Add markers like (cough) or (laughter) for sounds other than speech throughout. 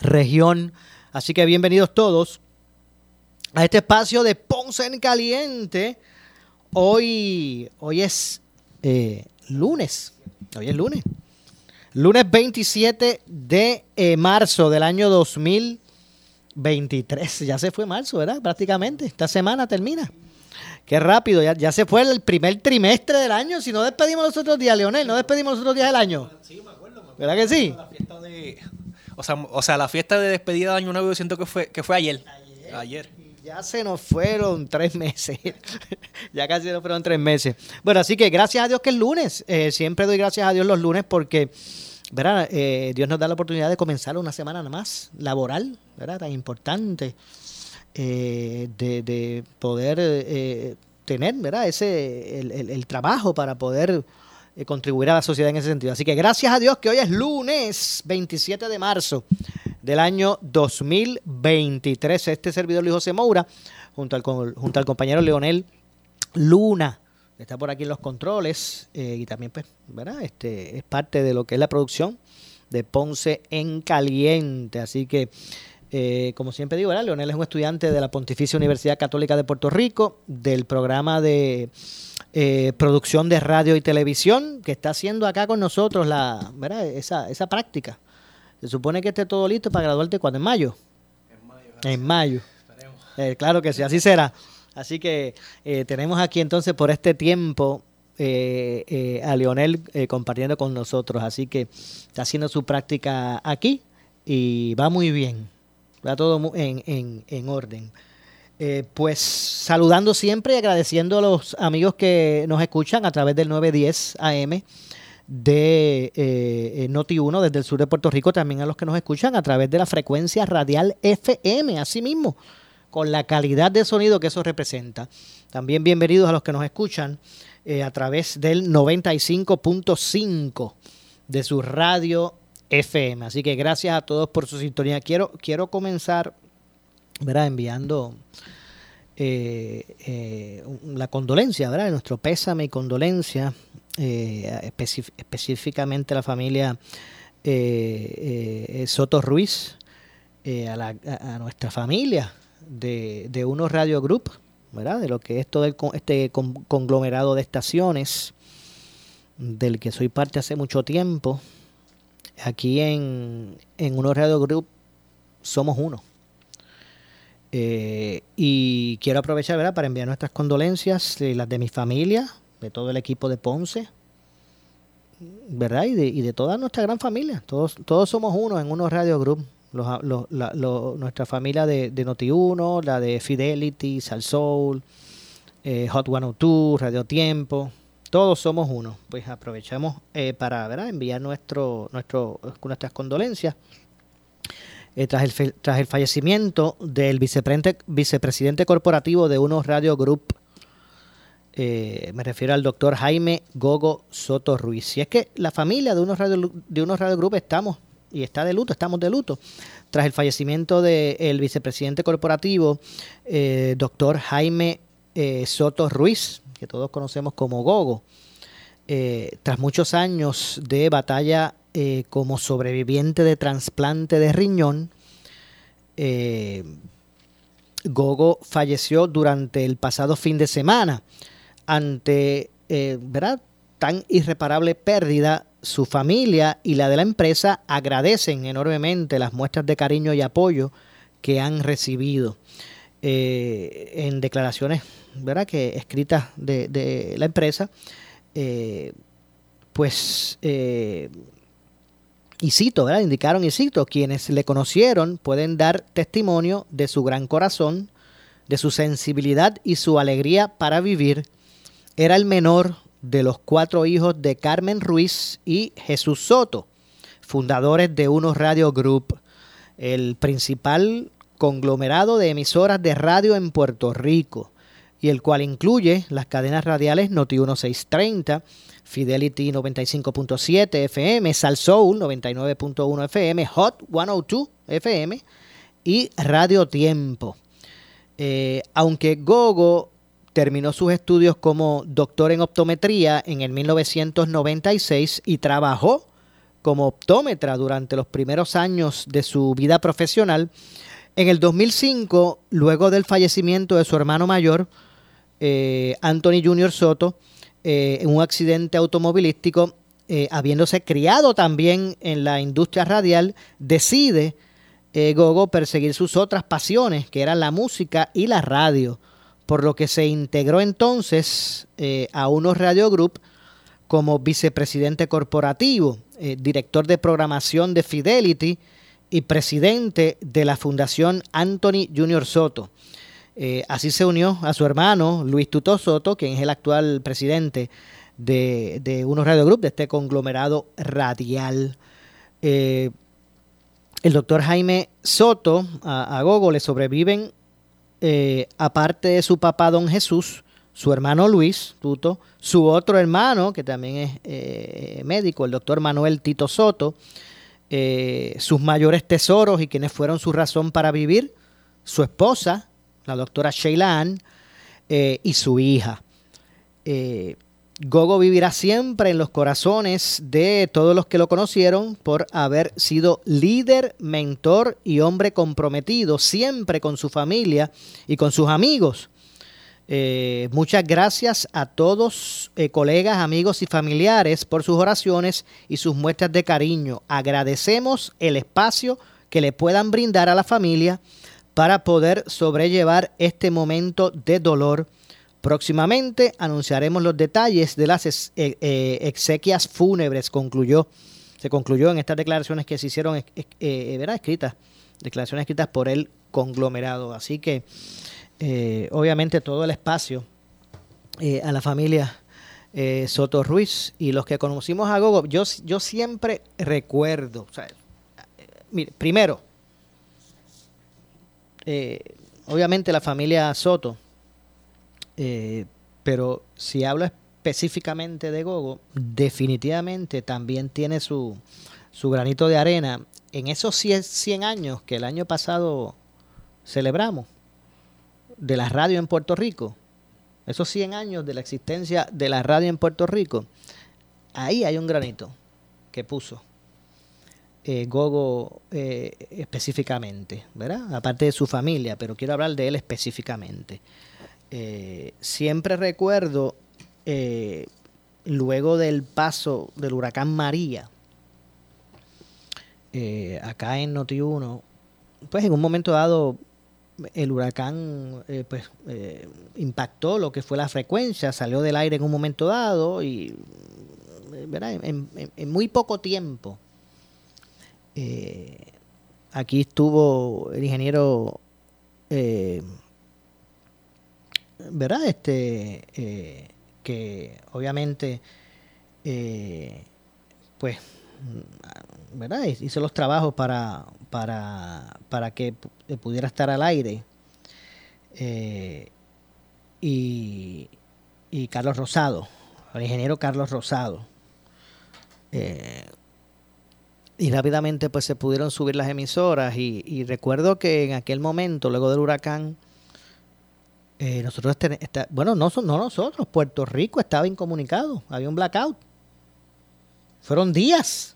región. Así que bienvenidos todos a este espacio de Ponce en Caliente. Hoy, hoy es eh, lunes, hoy es lunes. Lunes 27 de eh, marzo del año 2023. Ya se fue marzo, ¿verdad? Prácticamente. Esta semana termina. Qué rápido, ya, ya se fue el primer trimestre del año. Si no despedimos los otros días, Leonel, no despedimos los otros días del año. Sí, me acuerdo. Me acuerdo. ¿Verdad que sí? La fiesta de, o, sea, o sea, la fiesta de despedida de Año Nuevo yo siento que fue, que fue ayer. Ayer. Ya se nos fueron tres meses. (laughs) ya casi se nos fueron tres meses. Bueno, así que gracias a Dios que es lunes. Eh, siempre doy gracias a Dios los lunes porque, ¿verdad? Eh, Dios nos da la oportunidad de comenzar una semana más laboral, ¿verdad? Tan importante. Eh, de, de, poder eh, tener ¿verdad? Ese, el, el, el, trabajo para poder eh, contribuir a la sociedad en ese sentido. Así que gracias a Dios que hoy es lunes 27 de marzo del año 2023. Este servidor Luis José Moura, junto al, junto al compañero Leonel Luna, que está por aquí en los controles, eh, y también pues, ¿verdad? Este, es parte de lo que es la producción de Ponce en Caliente. Así que eh, como siempre digo. Leonel es un estudiante de la Pontificia Universidad Católica de Puerto Rico, del programa de eh, producción de radio y televisión, que está haciendo acá con nosotros la, ¿verdad? Esa, esa práctica. Se supone que esté todo listo para graduarte cuando en mayo. En mayo. En mayo. Eh, claro que sí, así será. Así que eh, tenemos aquí entonces por este tiempo a Leonel compartiendo con nosotros. Así que está haciendo su práctica aquí y va muy bien. Va todo en, en, en orden. Eh, pues saludando siempre y agradeciendo a los amigos que nos escuchan a través del 910 AM de eh, Noti1 desde el sur de Puerto Rico, también a los que nos escuchan a través de la frecuencia radial FM, así mismo, con la calidad de sonido que eso representa. También bienvenidos a los que nos escuchan eh, a través del 95.5 de su radio FM. Así que gracias a todos por su sintonía. Quiero, quiero comenzar ¿verdad? enviando eh, eh, la condolencia, ¿verdad? nuestro pésame y condolencia, eh, específicamente a la familia Soto Ruiz, a, la, a, nuestra familia de, de Unos Radio Group, ¿verdad? de lo que es todo el, este conglomerado de estaciones, del que soy parte hace mucho tiempo aquí en, en Uno Radio Group somos uno. Eh, y quiero aprovechar ¿verdad? para enviar nuestras condolencias, eh, las de mi familia, de todo el equipo de Ponce, ¿verdad? Y de, y de toda nuestra gran familia. Todos, todos somos uno en Uno Radio Group. Los, los, la, los, nuestra familia de, de Noti1, la de Fidelity, Salsoul, eh, Hot 102, Radio Tiempo, todos somos uno. Pues aprovechamos eh, para ¿verdad? enviar nuestro, nuestro, nuestras condolencias. Eh, tras, el, tras el fallecimiento del vicepresidente, vicepresidente corporativo de Unos Radio Group, eh, me refiero al doctor Jaime Gogo Soto Ruiz. Y es que la familia de Unos Radio, de unos Radio Group estamos, y está de luto, estamos de luto, tras el fallecimiento del de vicepresidente corporativo, eh, doctor Jaime Soto Ruiz, que todos conocemos como Gogo. Eh, tras muchos años de batalla eh, como sobreviviente de trasplante de riñón, eh, Gogo falleció durante el pasado fin de semana. Ante ¿verdad? tan irreparable pérdida, su familia y la de la empresa agradecen enormemente las muestras de cariño y apoyo que han recibido. eh, en declaraciones ¿verdad? que escritas de, de la empresa, eh, pues, eh, y cito, ¿verdad? indicaron, y cito, quienes le conocieron pueden dar testimonio de su gran corazón, de su sensibilidad y su alegría para vivir. Era el menor de los cuatro hijos de Carmen Ruiz y Jesús Soto, fundadores de Unos Radio Group, el principal conglomerado de emisoras de radio en Puerto Rico, y el cual incluye las cadenas radiales Noti 1630, Fidelity 95.7 FM, Sal Soul 99.1 FM, Hot 102 FM y Radio Tiempo. Eh, aunque Gogo terminó sus estudios como doctor en optometría en el 1996 y trabajó como optómetra durante los primeros años de su vida profesional, en el 2005, luego del fallecimiento de su hermano mayor, eh, Anthony Junior Soto, eh, en un accidente automovilístico, eh, habiéndose criado también en la industria radial, decide Gogo perseguir sus otras pasiones, que eran la música y la radio, por lo que se integró entonces a unos Radio Group como vicepresidente corporativo, director de programación de Fidelity y presidente de la Fundación Anthony Junior Soto. Eh, así se unió a su hermano Luis Tuto Soto, quien es el actual presidente de, de Unos Radio Group, de este conglomerado radial. Eh, el doctor Jaime Soto, a, Gogo, le sobreviven, eh, aparte de su papá Don Jesús, su hermano Luis Tuto, su otro hermano, que también es médico, el doctor Manuel Tito Soto, sus mayores tesoros y quienes fueron su razón para vivir, su esposa, la doctora Sheila Ann, eh, y su hija. Eh, Gogo vivirá siempre en los corazones de todos los que lo conocieron por haber sido líder, mentor y hombre comprometido siempre con su familia y con sus amigos. Eh, muchas gracias a todos, colegas, amigos y familiares por sus oraciones y sus muestras de cariño. Agradecemos el espacio que le puedan brindar a la familia para poder sobrellevar este momento de dolor. Próximamente anunciaremos los detalles de las eh, eh, exequias fúnebres, concluyó. Se concluyó en estas declaraciones que se hicieron eh, ¿verdad? escritas, declaraciones escritas por el conglomerado. Así que, obviamente, todo el espacio a la familia Soto Ruiz y los que conocimos a Gogo, yo, siempre recuerdo, mire, primero, eh, obviamente la familia Soto, eh, pero si hablo específicamente de Gogo, definitivamente también tiene su, su granito de arena en esos 100, años que el año pasado celebramos de la radio en Puerto Rico, esos 100 años de la existencia de la radio en Puerto Rico, ahí hay un granito que puso eh, Gogo eh, específicamente, ¿verdad? Aparte de su familia, pero quiero hablar de él específicamente. Eh, siempre recuerdo, luego del paso del huracán María, acá en Noti1, pues en un momento dado el huracán pues impactó lo que fue la frecuencia, salió del aire en un momento dado y ¿verdad? en muy poco tiempo eh, aquí estuvo el ingeniero, eh, ¿verdad? Este, eh, que obviamente, pues, ¿verdad? Hizo los trabajos para, para, para que pudiera estar al aire. y, y Carlos Rosado, el ingeniero Carlos Rosado. Eh, y rápidamente pues se pudieron subir las emisoras y, recuerdo que en aquel momento, luego del huracán, eh, nosotros, bueno, no, no nosotros, Puerto Rico estaba incomunicado, había un blackout. Fueron días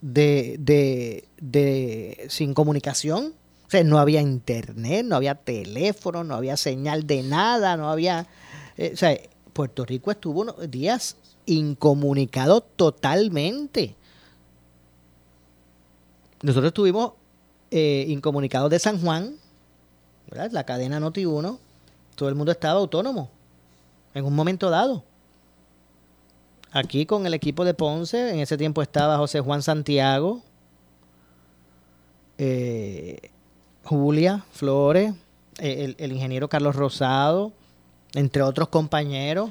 de, de, de sin comunicación. O sea, no había internet, no había teléfono, no había señal de nada, no había... Eh, o sea, Puerto Rico estuvo unos días incomunicado totalmente. Nosotros estuvimos eh, incomunicados de San Juan, ¿verdad? la cadena Noti 1, todo el mundo estaba autónomo en un momento dado. Aquí con el equipo de Ponce, en ese tiempo estaba José Juan Santiago, eh, Julia Flores, eh, el, ingeniero Carlos Rosado, entre otros compañeros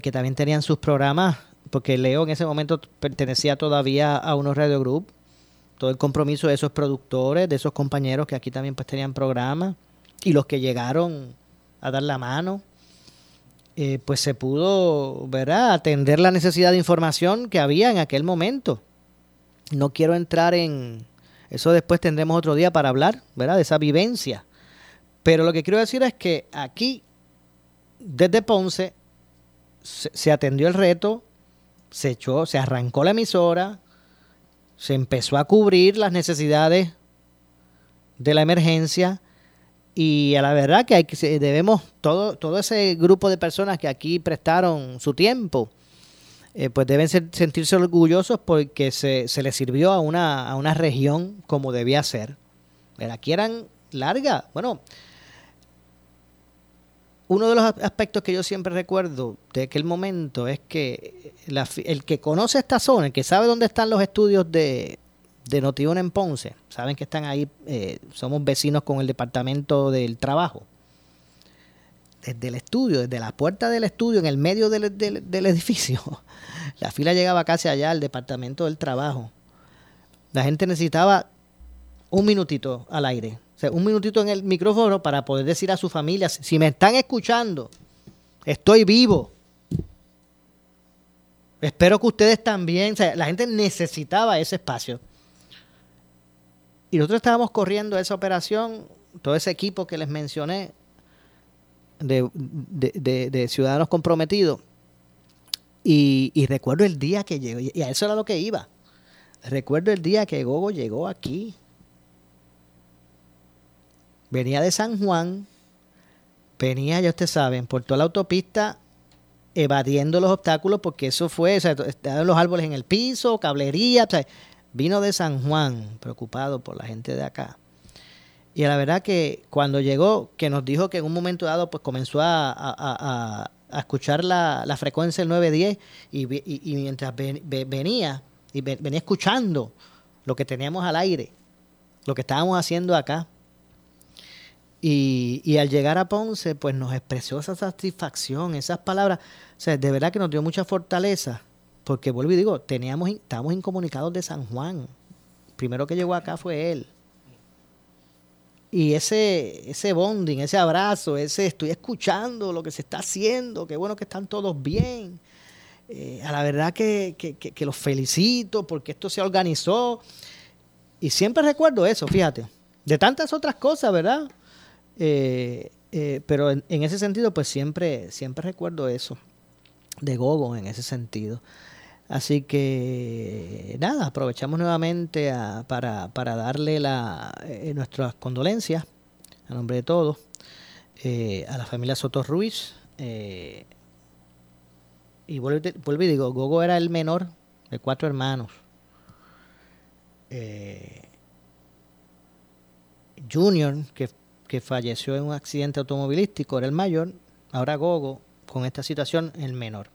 que también tenían sus programas, porque Leo en ese momento pertenecía todavía a unos Radio Group, todo el compromiso de esos productores, de esos compañeros que aquí también pues tenían programas, y los que llegaron a dar la mano. Eh, pues se pudo ¿verdad? atender la necesidad de información que había en aquel momento. No quiero entrar en, eso después tendremos otro día para hablar, ¿verdad? De esa vivencia. Pero lo que quiero decir es que aquí, desde Ponce, se, atendió el reto, se echó, se arrancó la emisora, se empezó a cubrir las necesidades de la emergencia y a la verdad que, hay que debemos todo todo ese grupo de personas que aquí prestaron su tiempo eh, pues deben sentirse orgullosos porque se, se les sirvió a una, a una región como debía ser. Aquí eran largas. Bueno, uno de los aspectos que yo siempre recuerdo de aquel momento es que el que conoce esta zona, el que sabe dónde están los estudios de, de Notiuno en Ponce, saben que están ahí, eh, somos vecinos con el Departamento del Trabajo desde el estudio, desde la puerta del estudio, en el medio del, edificio, (laughs) la fila llegaba casi allá al departamento del trabajo. La gente necesitaba un minutito al aire, un minutito en el micrófono para poder decir a su familia, si me están escuchando, estoy vivo. Espero que ustedes también, la gente necesitaba ese espacio. Y nosotros estábamos corriendo esa operación, todo ese equipo que les mencioné, de, ciudadanos comprometidos. Y, recuerdo el día que llegó, y a eso era lo que iba. Recuerdo el día que Gogo llegó aquí. Venía de San Juan, venía, ya ustedes saben, por toda la autopista evadiendo los obstáculos porque eso fue, o sea, estaban los árboles en el piso, cablería, vino de San Juan, preocupado por la gente de acá. Y la verdad que cuando llegó, que nos dijo que en un momento dado pues comenzó a, escuchar la, frecuencia del 910 y, y, mientras venía, y venía escuchando lo que teníamos al aire, lo que estábamos haciendo acá. Y, al llegar a Ponce, pues nos expresó esa satisfacción, esas palabras. O sea, de verdad que nos dio mucha fortaleza, porque vuelvo y digo, teníamos, estábamos incomunicados de San Juan. primero que llegó acá fue él. Y ese, ese bonding, ese abrazo, ese estoy escuchando lo que se está haciendo, qué bueno que están todos bien. Eh, a la verdad que, que, los felicito porque esto se organizó. Y siempre recuerdo eso, fíjate. De tantas otras cosas, ¿verdad? Eh, eh, pero en, en, ese sentido, pues siempre, siempre recuerdo eso. De Gogo en ese sentido. Así que nada, aprovechamos nuevamente para, darle la, eh, nuestras condolencias a nombre de todos eh, a la familia Soto Ruiz. Eh, y vuelvo, y digo, Gogo era el menor de cuatro hermanos. Junior, que, que falleció en un accidente automovilístico, era el mayor. Ahora Gogo, con esta situación, el menor.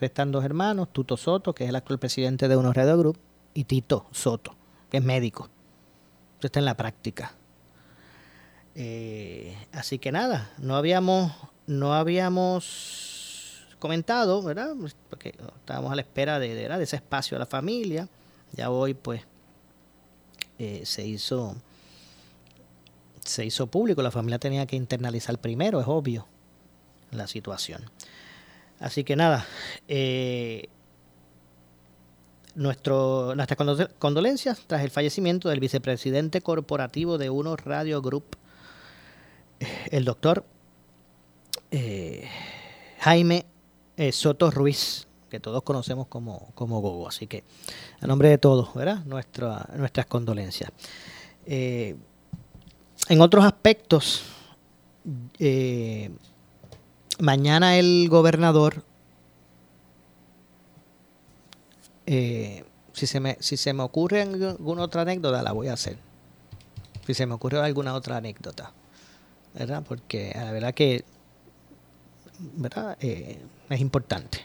Restan dos hermanos, Tuto Soto, que es el actual presidente de Unos Radio Group, y Tito Soto, que es médico. Esto está en la práctica. Eh, así que nada, no habíamos, no habíamos comentado, ¿verdad? Porque estábamos a la espera de, de, ese espacio a la familia. Ya hoy, pues, eh, se hizo se hizo público. La familia tenía que internalizar primero, es obvio, la situación. Así que nada, eh, nuestro, nuestras condolencias tras el fallecimiento del vicepresidente corporativo de Uno Radio Group, el doctor eh, Jaime eh, Soto Ruiz, que todos conocemos como, como Gogo. Así que, a nombre de todos, ¿verdad? Nuestra, nuestras condolencias. En otros aspectos, mañana el gobernador, eh, si, se me, si se me ocurre alguna otra anécdota, la voy a hacer. si se me ocurre alguna otra anécdota, ¿verdad? Porque la verdad que, ¿verdad? Eh, es importante.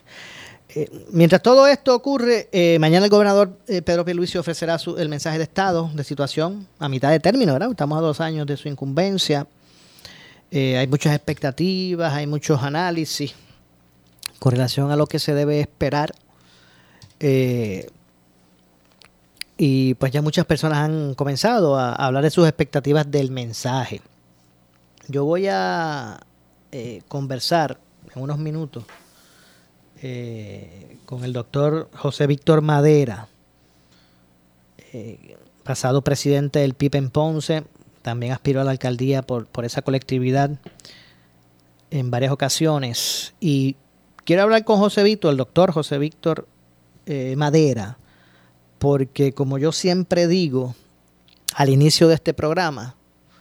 Eh, mientras todo esto ocurre, eh, mañana el gobernador Pedro Pierluisi ofrecerá el mensaje de estado de situación a mitad de término, ¿verdad? Estamos a dos años de su incumbencia. hay muchas expectativas, hay muchos análisis con relación a lo que se debe esperar. Y pues ya muchas personas han comenzado a, hablar de sus expectativas del mensaje. Yo voy a eh, conversar en unos minutos eh, con el doctor José Víctor Madera, eh, pasado presidente del PIP en Ponce, también aspiró a la alcaldía por, por esa colectividad en varias ocasiones. Y quiero hablar con José Víctor, el doctor José Víctor Madera, porque como yo siempre digo al inicio de este programa,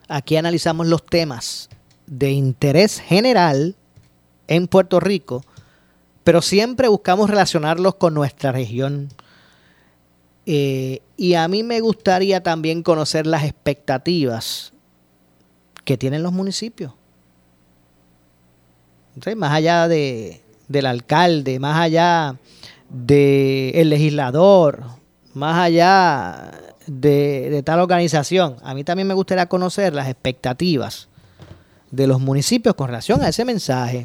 aquí analizamos los temas de interés general en Puerto Rico, pero siempre buscamos relacionarlos con nuestra región. Eh, y a mí me gustaría también conocer las expectativas que tienen los municipios. más allá de, del alcalde, más allá del legislador, más allá de, tal organización, a mí también me gustaría conocer las expectativas de los municipios con relación a ese mensaje,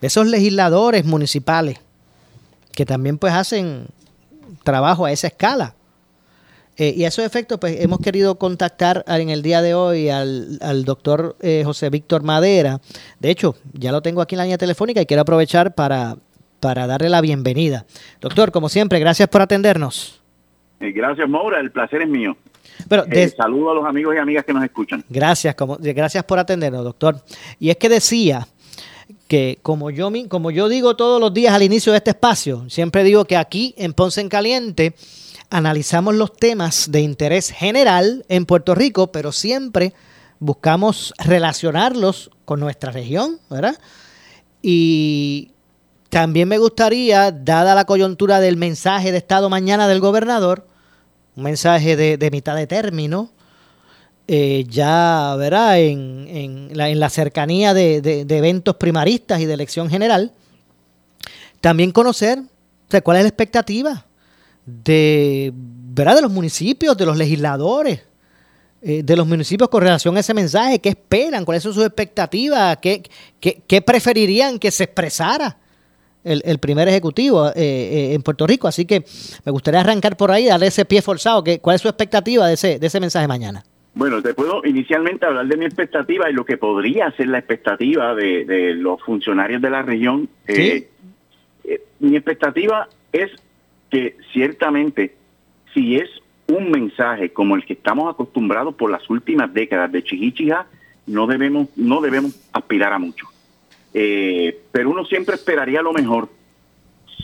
de esos legisladores municipales que también pues hacen trabajo a esa escala. Eh, y a esos efectos, pues hemos querido contactar en el día de hoy al, doctor eh, José Víctor Madera. De hecho, ya lo tengo aquí en la línea telefónica y quiero aprovechar para, para darle la bienvenida. Doctor, como siempre, gracias por atendernos. Eh, gracias, Maura. El placer es mío. Pero eh, saludo a los amigos y amigas que nos escuchan. Gracias, como, gracias por atendernos, doctor. Y es que decía que como yo, como yo digo todos los días al inicio de este espacio, siempre digo que aquí en Ponce en Caliente analizamos los temas de interés general en Puerto Rico, pero siempre buscamos relacionarlos con nuestra región, ¿verdad? Y también me gustaría, dada la coyuntura del mensaje de Estado mañana del gobernador, un mensaje de, mitad de término, eh, ya verá en, la, cercanía de, eventos primaristas y de elección general, también conocer cuál es la expectativa de, ¿verdad? de los municipios, de los legisladores, eh, de los municipios con relación a ese mensaje, qué esperan, cuáles son sus expectativas, qué, qué preferirían que se expresara el, primer ejecutivo eh, eh, en Puerto Rico. Así que me gustaría arrancar por ahí, darle ese pie forzado. Que, ¿Cuál es su expectativa de ese, de ese mensaje mañana? Bueno, te puedo inicialmente hablar de mi expectativa y lo que podría ser la expectativa de, los funcionarios de la región. Eh, mi expectativa es que ciertamente si es un mensaje como el que estamos acostumbrados por las últimas décadas de Chihichija, no debemos, no debemos aspirar a mucho. Eh, pero uno siempre esperaría lo mejor.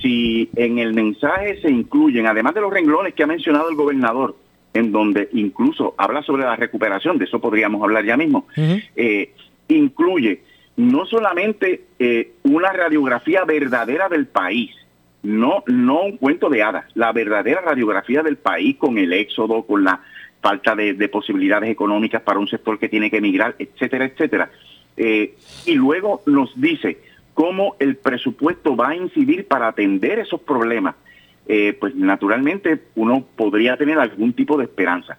Si en el mensaje se incluyen, además de los renglones que ha mencionado el gobernador, en donde incluso habla sobre la recuperación, de eso podríamos hablar ya mismo, eh, incluye no solamente eh, una radiografía verdadera del país, no, no un cuento de hadas, la verdadera radiografía del país con el éxodo, con la falta de, de posibilidades económicas para un sector que tiene que emigrar, etcétera, etcétera eh, y luego nos dice cómo el presupuesto va a incidir para atender esos problemas, eh, pues naturalmente uno podría tener algún tipo de esperanza.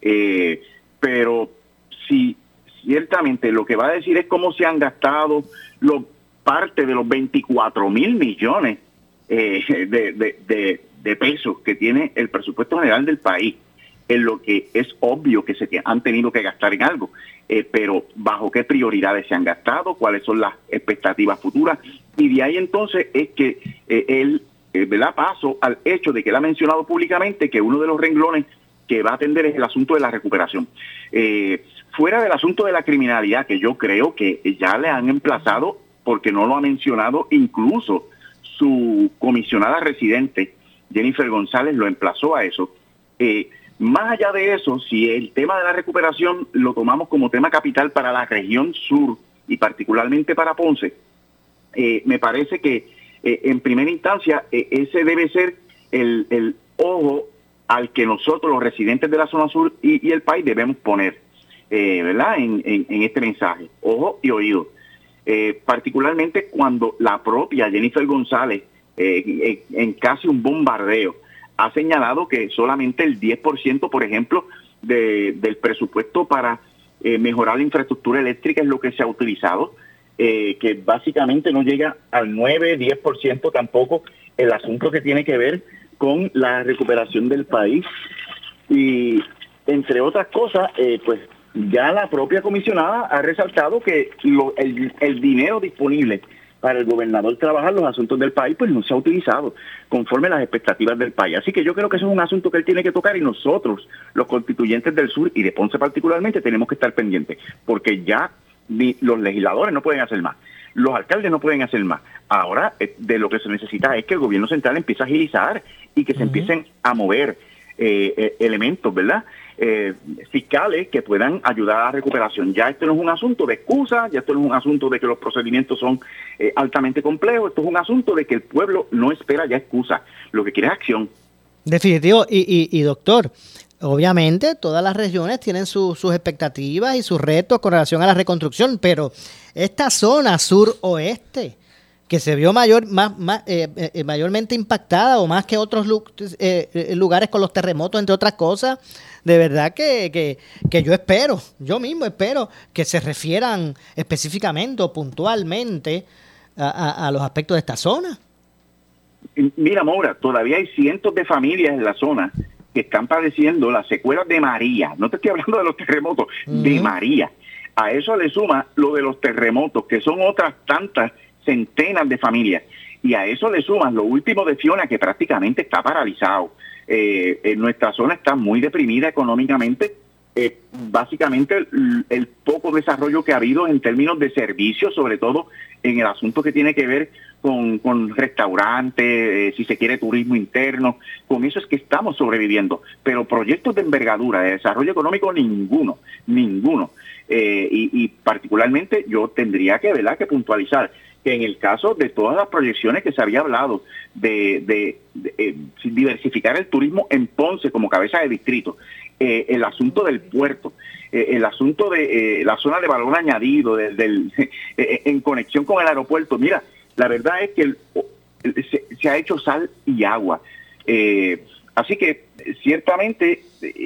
Eh, pero si ciertamente lo que va a decir es cómo se han gastado lo, parte de los 24 mil millones de, de pesos que tiene el presupuesto general del país, en lo que es obvio que se han tenido que gastar en algo. Eh, pero bajo qué prioridades se han gastado, cuáles son las expectativas futuras. Y de ahí entonces es que eh, él eh, da paso al hecho de que él ha mencionado públicamente que uno de los renglones que va a atender es el asunto de la recuperación. fuera del asunto de la criminalidad, que yo creo que ya le han emplazado, porque no lo ha mencionado, incluso su comisionada residente, Jennifer González, lo emplazó a eso. Eh, más allá de eso, si el tema de la recuperación lo tomamos como tema capital para la región sur y particularmente para Ponce, eh, me parece que eh, en primera instancia eh, ese debe ser el, ojo al que nosotros los residentes de la zona sur y, el país debemos poner. eh, ¿verdad? En, este mensaje. Ojo y oído. Eh, particularmente cuando la propia Jennifer González, en casi un bombardeo, ha señalado que solamente el 10%, por ejemplo, del presupuesto para mejorar la infraestructura eléctrica es lo que se ha utilizado, que básicamente no llega al 9, 10% tampoco el asunto que tiene que ver con la recuperación del país. Y entre otras cosas, pues ya la propia comisionada ha resaltado que el, dinero disponible para el gobernador trabajar los asuntos del país, pues no se ha utilizado conforme las expectativas del país. Así que yo creo que eso es un asunto que él tiene que tocar y nosotros, los constituyentes del sur y de Ponce particularmente, tenemos que estar pendientes, porque ya los legisladores no pueden hacer más, los alcaldes no pueden hacer más. Ahora eh, de lo que se necesita es que el gobierno central empiece a agilizar y que se empiecen a mover eh, eh, elementos, ¿verdad? Eh, fiscales que puedan ayudar a la recuperación. Ya esto no es un asunto de excusa, ya esto no es un asunto de que los procedimientos son eh, altamente complejos, esto es un asunto de que el pueblo no espera ya excusa, lo que quiere es acción. Definitivo, y, y, doctor, obviamente todas las regiones tienen sus expectativas y sus retos con relación a la reconstrucción, pero esta zona sur-oeste, que se vio mayor, más, más eh, mayormente impactada o más que otros lugares con los terremotos, entre otras cosas, de verdad que, yo espero, yo mismo espero que se refieran específicamente o puntualmente a, los aspectos de esta zona. Mira, Maura, todavía hay cientos de familias en la zona que están padeciendo las secuelas de María. No te estoy hablando de los terremotos, de María. A eso le suma lo de los terremotos, que son otras tantas centenas de familias. Y a eso le suman lo último de Fiona, que prácticamente está paralizado. Eh, nuestra zona está muy deprimida económicamente. Eh, básicamente el, poco desarrollo que ha habido en términos de servicios, sobre todo en el asunto que tiene que ver con, restaurantes, eh, si se quiere turismo interno, con eso es que estamos sobreviviendo. Pero proyectos de envergadura, de desarrollo económico, ninguno, ninguno. y, y, particularmente yo tendría que, ¿verdad? que puntualizar que en el caso de todas las proyecciones que se había hablado de, eh, diversificar el turismo en Ponce como cabeza de distrito, eh, el asunto del puerto, eh, el asunto de la zona de valor añadido, del, (laughs) en conexión con el aeropuerto, mira, la verdad es que se, ha hecho sal y agua. así que ciertamente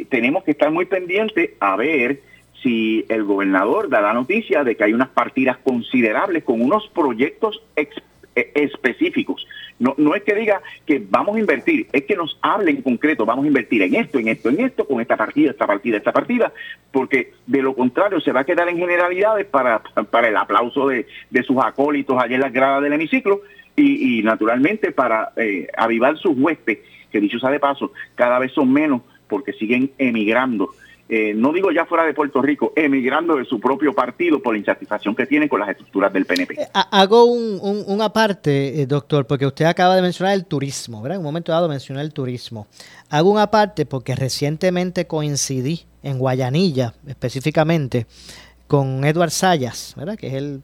tenemos que estar muy pendientes a ver si el gobernador da la noticia de que hay unas partidas considerables con unos proyectos e, específicos. No, no es que diga que vamos a invertir, es que nos hable en concreto, vamos a invertir en esto, en esto, en esto, con esta partida, esta partida, esta partida, porque de lo contrario se va a quedar en generalidades para, para el aplauso de, sus acólitos allá en las gradas del hemiciclo y, naturalmente para eh, avivar sus huestes, que dicho sea de paso, cada vez son menos porque siguen emigrando eh, no digo ya fuera de Puerto Rico, emigrando de su propio partido por la insatisfacción que tienen con las estructuras del PNP. Eh, hago un, un, aparte, eh, doctor, porque usted acaba de mencionar el turismo, ¿verdad? En un momento dado mencionó el turismo. Hago un aparte porque recientemente coincidí en Guayanilla, específicamente, con Edward Sayas, ¿verdad? Que es el,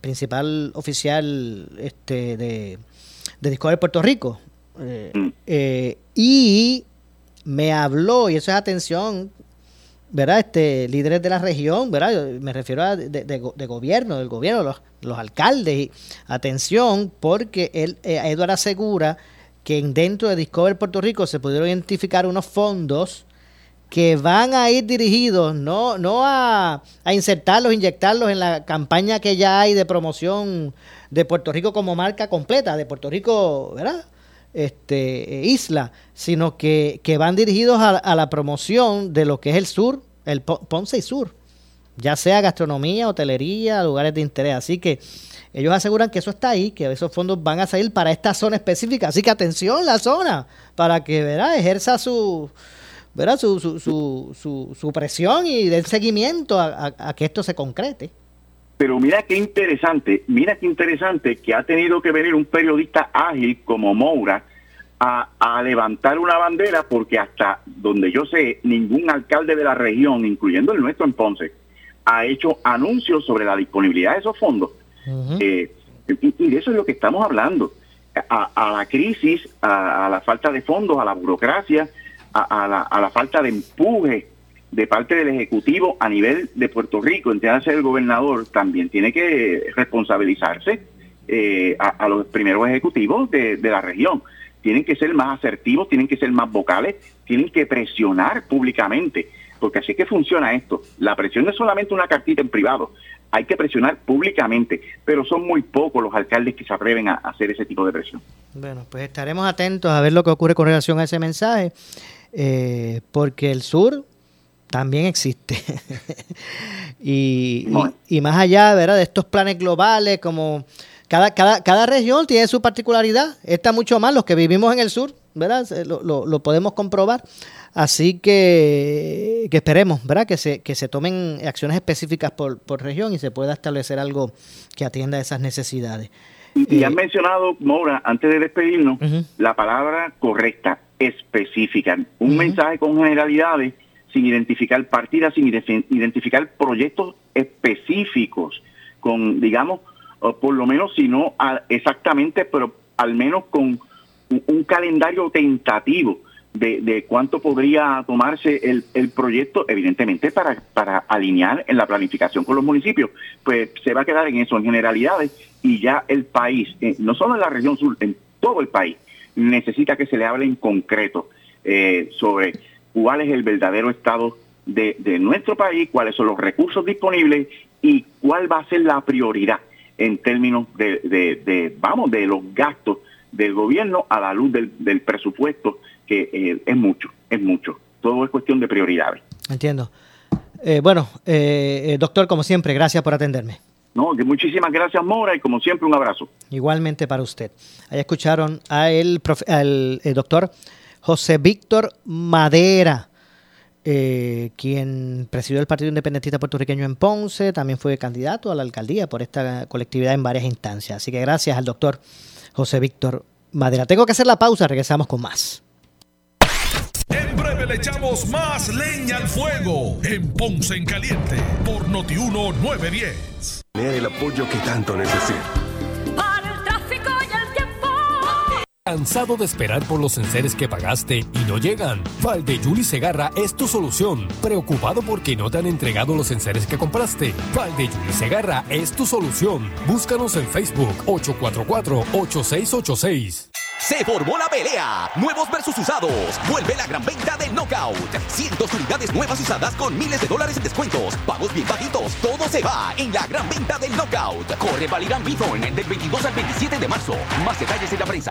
principal oficial este, de, de Discovery Puerto Rico. Mm. y me habló, y eso es atención, ¿verdad? Este, líderes de la región, ¿verdad? me refiero a de, gobierno, del gobierno, los, los alcaldes. Y, atención, porque él, eh, Eduardo asegura que dentro de Discover Puerto Rico se pudieron identificar unos fondos que van a ir dirigidos no, no a, a, insertarlos, inyectarlos en la campaña que ya hay de promoción de Puerto Rico como marca completa, de Puerto Rico, ¿verdad? Este, isla, sino que, van dirigidos a, la promoción de lo que es el sur, el Ponce y Sur, ya sea gastronomía, hotelería, lugares de interés. Así que ellos aseguran que eso está ahí, que esos fondos van a salir para esta zona específica. Así que atención la zona, para que ¿verdad? ejerza su, ¿verdad? Su, su, su, su, presión y den seguimiento a que esto se concrete. Pero mira qué interesante, mira qué interesante que ha tenido que venir un periodista ágil como Moura a, levantar una bandera porque hasta donde yo sé, ningún alcalde de la región, incluyendo el nuestro en Ponce, ha hecho anuncios sobre la disponibilidad de esos fondos. Eh, y, de eso es lo que estamos hablando. A, la crisis, a, la falta de fondos, a la burocracia, a, la, falta de empuje de parte del Ejecutivo a nivel de Puerto Rico, entiéndase el gobernador, también tiene que responsabilizarse eh, a, los primeros ejecutivos de, de la región. Tienen que ser más asertivos, tienen que ser más vocales, tienen que presionar públicamente, porque así es que funciona esto. La presión no es solamente una cartita en privado, hay que presionar públicamente, pero son muy pocos los alcaldes que se atreven a hacer ese tipo de presión. Bueno, pues estaremos atentos a ver lo que ocurre con relación a ese mensaje, eh, porque el sur también existe. (laughs) y, y, más allá ¿verdad? de estos planes globales, como cada, cada, cada región tiene su particularidad, está mucho más los que vivimos en el sur, ¿verdad? Lo, lo, lo podemos comprobar. Así que, que esperemos, ¿verdad? Que se, que se tomen acciones específicas por, por región y se pueda establecer algo que atienda esas necesidades. Y, han eh, mencionado, Maura, antes de despedirnos, la palabra correcta, específica. Un mensaje con generalidades, sin identificar partidas, sin identificar proyectos específicos, con, digamos, por lo menos, si no exactamente, pero al menos con un calendario tentativo de, cuánto podría tomarse el, el, proyecto, evidentemente para, para alinear en la planificación con los municipios, pues se va a quedar en eso, en generalidades, y ya el país, eh, no solo en la región sur, en todo el país, necesita que se le hable en concreto eh, sobre cuál es el verdadero estado de, de nuestro país, cuáles son los recursos disponibles y cuál va a ser la prioridad en términos de, de, vamos, de los gastos del gobierno a la luz del, del presupuesto que eh, es mucho, es mucho. Todo es cuestión de prioridades. Entiendo. Eh, bueno, eh, doctor, como siempre, gracias por atenderme. No, muchísimas gracias, Mora, y como siempre, un abrazo. Igualmente para usted. Ahí escucharon a el, al doctor José Víctor Madera, quien presidió el Partido Independentista Puertorriqueño en Ponce, también fue candidato a la alcaldía por esta colectividad en varias instancias. Así que gracias al doctor José Víctor Madera. Tengo que hacer la pausa, regresamos con más. En breve le echamos más leña al fuego en Ponce en Caliente por Notiuno 910. El apoyo que tanto necesito. ¿Cansado de esperar por los enseres que pagaste y no llegan? Valdeyuli Segarra es tu solución. ¿Preocupado porque no te han entregado los enseres que compraste? Valdeyuli Segarra es tu solución. Búscanos en Facebook 844-8686. Se formó la pelea. Nuevos versus usados. Vuelve la gran venta del Knockout. Cientos de unidades nuevas usadas con miles de dólares en descuentos. Pagos bien bajitos. Todo se va en la gran venta del Knockout. Corre Valirán Bithorn del 22 al 27 de marzo. Más detalles en la prensa.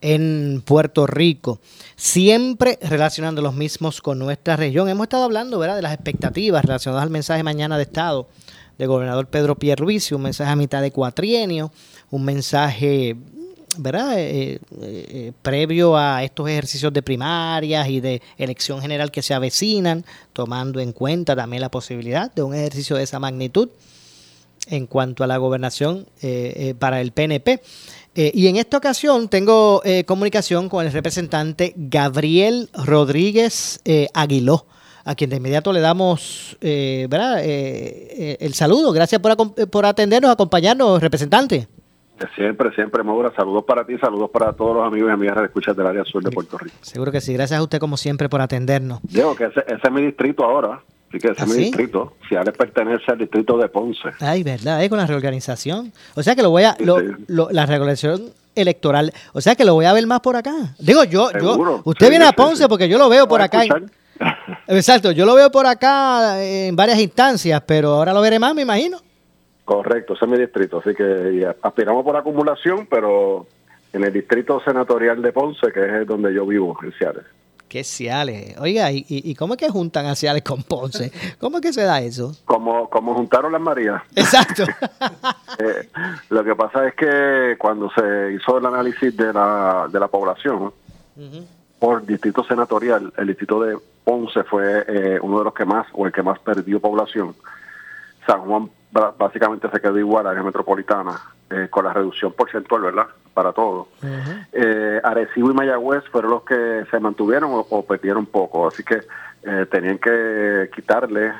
en Puerto Rico, siempre relacionando los mismos con nuestra región. Hemos estado hablando ¿verdad? de las expectativas relacionadas al mensaje mañana de Estado del gobernador Pedro Pierluisi, un mensaje a mitad de cuatrienio, un mensaje ¿verdad? Eh, eh, eh, previo a estos ejercicios de primarias y de elección general que se avecinan, tomando en cuenta también la posibilidad de un ejercicio de esa magnitud en cuanto a la gobernación para el PNP. Eh, y en esta ocasión tengo eh, comunicación con el representante Gabriel Rodríguez eh, Aguiló, a quien de inmediato le damos ¿verdad? el saludo. Gracias por, por atendernos, acompañarnos, representante. Siempre, siempre, Maura. Saludos para ti, saludos para todos los amigos y amigas de escuchas del área sur de Puerto Rico. Seguro que sí. Gracias a usted, como siempre, por atendernos. Diego, que ese, ese es mi distrito ahora. Así que ese ¿Ah, es mi sí? distrito. Ciales pertenece al distrito de Ponce. Ay, verdad, eh, con la reorganización. O sea que lo voy a, lo- lo- la reorganización electoral, o sea que lo voy a ver más por acá. Digo, yo, yo, usted viene a Ponce porque yo lo veo por acá. en- (laughs) exacto, yo lo veo por acá en varias instancias, pero ahora lo veré más, me imagino. Correcto, ese es mi distrito. Así que aspiramos por acumulación, pero en el distrito senatorial de Ponce, que es donde yo vivo, en Ciales. Qué Ciales. Oiga, ¿y, y, cómo es que juntan a Ciales con Ponce? ¿Cómo es que se da eso? Como, como juntaron las Marías. Exacto. (laughs) Eh, lo que pasa es que cuando se hizo el análisis de la, de la población por distrito senatorial, el distrito de Ponce fue eh, uno de los que más, o el que más perdió población. San Juan básicamente se quedó igual a la área metropolitana, eh, con la reducción porcentual, ¿verdad? Para todo. Eh, Arecibo y Mayagüez fueron los que se mantuvieron o, o perdieron poco, así que eh, tenían que quitarle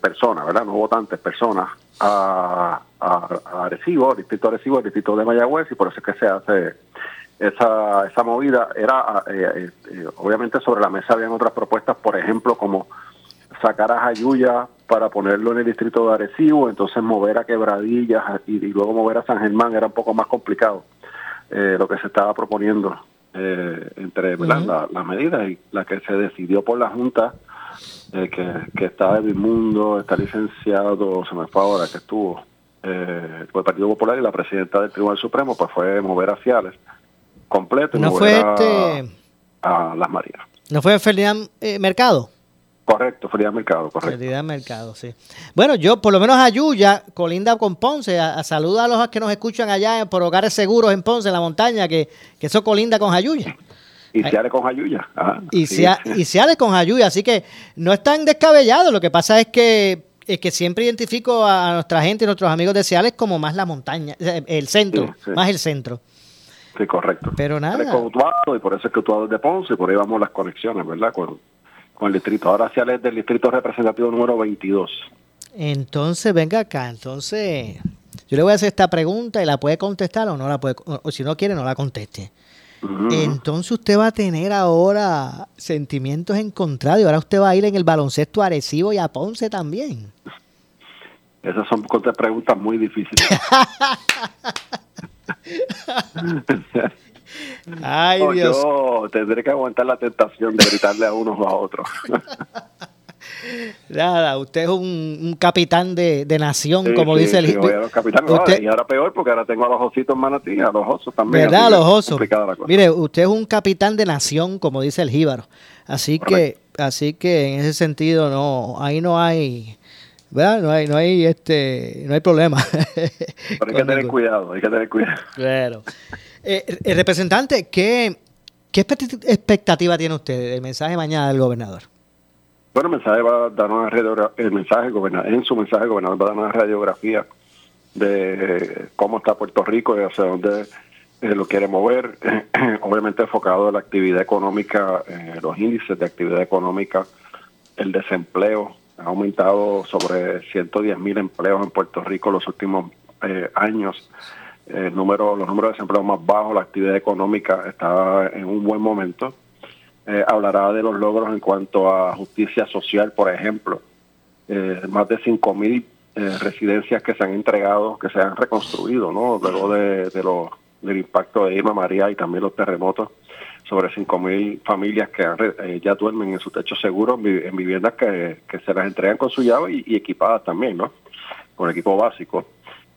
personas, ¿verdad? No votantes, personas a, a, a Arecibo, al distrito de Arecibo, al distrito de Mayagüez, y por eso es que se hace esa, esa movida. Era, obviamente sobre la mesa habían otras propuestas, por ejemplo, como sacar a Jayuya para ponerlo en el distrito de Arecibo, entonces mover a Quebradillas y, y luego mover a San Germán era un poco más complicado eh, lo que se estaba proponiendo eh, entre. Ujú. la, la medida y la que se decidió por la Junta, eh, que, que está de Mundo, está licenciado, se me fue ahora, que estuvo eh, por el Partido Popular y la presidenta del Tribunal Supremo, pues fue mover a Ciales completo y ¿No mover fue a, este, a Las Marías. no fue Ferdinand eh, Mercado? Correcto, Fría Mercado, correcto. Ferdinand Mercado, sí. Bueno, yo por lo menos Ayuya, colinda con Ponce, a, a a los que nos escuchan allá por hogares seguros en Ponce, en la montaña, que, que eso colinda con Ayuya. Y Ciales con Jayuya. ajá, Y, sí. se, ha- y se con Ayuya, así que no es tan descabellado. Lo que pasa es que es que siempre identifico a nuestra gente y nuestros amigos de Ciales como más la montaña, eh, el centro, Sí, sí. más el centro. Sí, correcto. Pero nada. Ciales con Utuado, y por eso es que Utuado es de Ponce, y por ahí vamos las conexiones, ¿verdad? Con, con el distrito. Ahora Ciales es del distrito representativo número 22. Entonces, venga acá, entonces yo le voy a hacer esta pregunta y la puede contestar o no la puede, o, o si no quiere, no la conteste. Entonces usted va a tener ahora sentimientos encontrados y ahora usted va a ir en el baloncesto a Arecibo y a Ponce también. Esas son preguntas muy difíciles. (laughs) (laughs) Ay, No, Dios. Yo tendré que aguantar la tentación de gritarle a unos o a otros. (laughs) Nada, usted es un, un capitán de, de nación, Sí, como sí, dice el sí, capitanes. Usted- Y ahora peor porque ahora tengo a los ositos Manatí, a los osos también. ¿Verdad? Los osos. Mire, usted es un capitán de nación, como dice el jíbaro. Así que, así que en ese sentido no, ahí no hay, ¿verdad? No hay, no hay este, no hay problema. (laughs) Pero hay que tener cuidado, hay que tener cuidado. Claro. Eh, eh, representante, ¿qué, ¿qué expecti- expectativa tiene usted del mensaje mañana del gobernador? Bueno, el mensaje va a dar una el mensaje en su mensaje el gobernador va a dar una radiografía de cómo está Puerto Rico y hacia dónde eh, lo quiere mover, (clears throat) obviamente enfocado en la actividad económica, eh, los índices de actividad económica, el desempleo, ha aumentado sobre 110 mil empleos en Puerto Rico los últimos eh, años, el número, los números de desempleo más bajos, la actividad económica está en un buen momento. Eh, hablará de los logros en cuanto a justicia social, por ejemplo, eh, más de 5 mil eh, residencias que se han entregado, que se han reconstruido, ¿no? Luego de, de los- del impacto de Irma María y también los terremotos, sobre 5 mil familias que han eh, ya duermen en su techo seguro, en viviendas que, que se las entregan con su llave y, y equipadas también, ¿no? Con equipo básico.